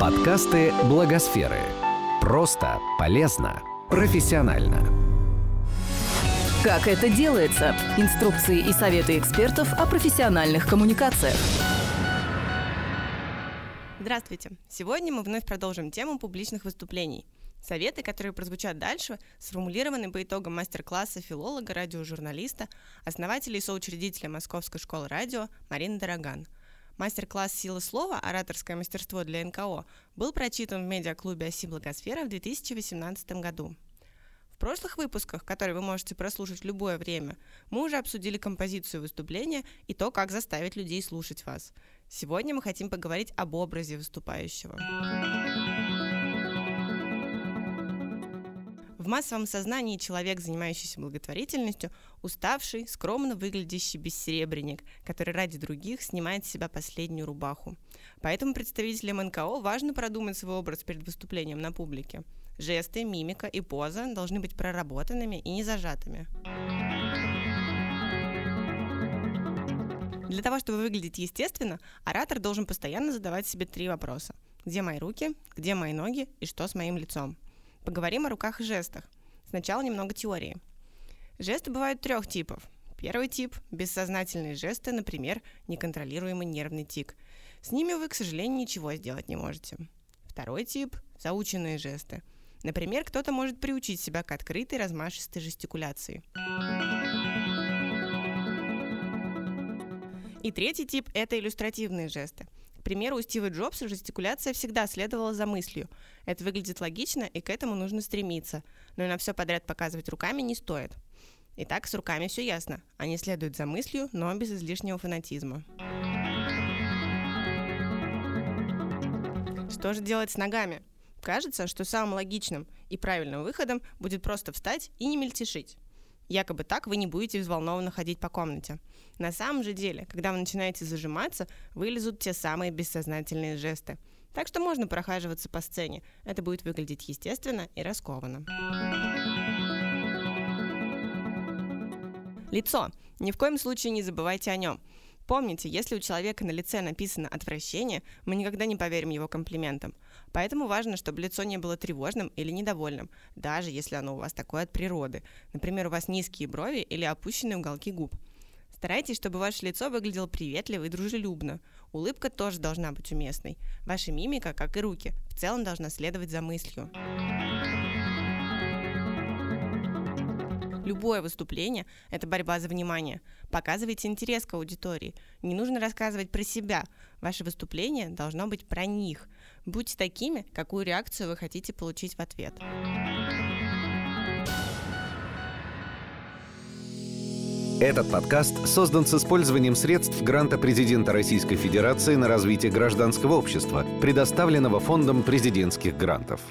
Подкасты Благосферы. Просто, полезно, профессионально. Как это делается? Инструкции и советы экспертов о профессиональных коммуникациях. Здравствуйте! Сегодня мы вновь продолжим тему публичных выступлений. Советы, которые прозвучат дальше, сформулированы по итогам мастер-класса филолога, радиожурналиста, основателя и соучредителя Московской школы радио Марины Дороган. Мастер-класс «Сила слова. Ораторское мастерство для НКО» был прочитан в медиаклубе «Оси Благосфера» в 2018 году. В прошлых выпусках, которые вы можете прослушать в любое время, мы уже обсудили композицию выступления и то, как заставить людей слушать вас. Сегодня мы хотим поговорить об образе выступающего. Массовом сознании человек, занимающийся благотворительностью, уставший, скромно выглядящий бессеребренник, который ради других снимает с себя последнюю рубаху. Поэтому представителям НКО важно продумать свой образ перед выступлением на публике. Жесты, мимика и поза должны быть проработанными и не зажатыми. Для того, чтобы выглядеть естественно, оратор должен постоянно задавать себе три вопроса. Где мои руки, где мои ноги и что с моим лицом? Поговорим о руках и жестах. Сначала немного теории. Жесты бывают трех типов. Первый тип – бессознательные жесты, например, неконтролируемый нервный тик. С ними вы, к сожалению, ничего сделать не можете. Второй тип – заученные жесты. Например, кто-то может приучить себя к открытой размашистой жестикуляции. И третий тип – это иллюстративные жесты. К примеру, у Стива Джобса жестикуляция всегда следовала за мыслью. Это выглядит логично, и к этому нужно стремиться. Но и на все подряд показывать руками не стоит. Итак, с руками все ясно. Они следуют за мыслью, но без излишнего фанатизма. Что же делать с ногами? Кажется, что самым логичным и правильным выходом будет просто встать и не мельтешить. Якобы так вы не будете взволнованно ходить по комнате. На самом же деле, когда вы начинаете зажиматься, вылезут те самые бессознательные жесты. Так что можно прохаживаться по сцене. Это будет выглядеть естественно и раскованно. Лицо. Ни в коем случае не забывайте о нем. Помните, если у человека на лице написано «отвращение», мы никогда не поверим его комплиментам. Поэтому важно, чтобы лицо не было тревожным или недовольным, даже если оно у вас такое от природы. Например, у вас низкие брови или опущенные уголки губ. Старайтесь, чтобы ваше лицо выглядело приветливо и дружелюбно. Улыбка тоже должна быть уместной. Ваша мимика, как и руки, в целом должна следовать за мыслью. Любое выступление – это борьба за внимание. Показывайте интерес к аудитории. Не нужно рассказывать про себя. Ваше выступление должно быть про них. Будьте такими, какую реакцию вы хотите получить в ответ. Этот подкаст создан с использованием средств гранта президента Российской Федерации на развитие гражданского общества, предоставленного Фондом президентских грантов.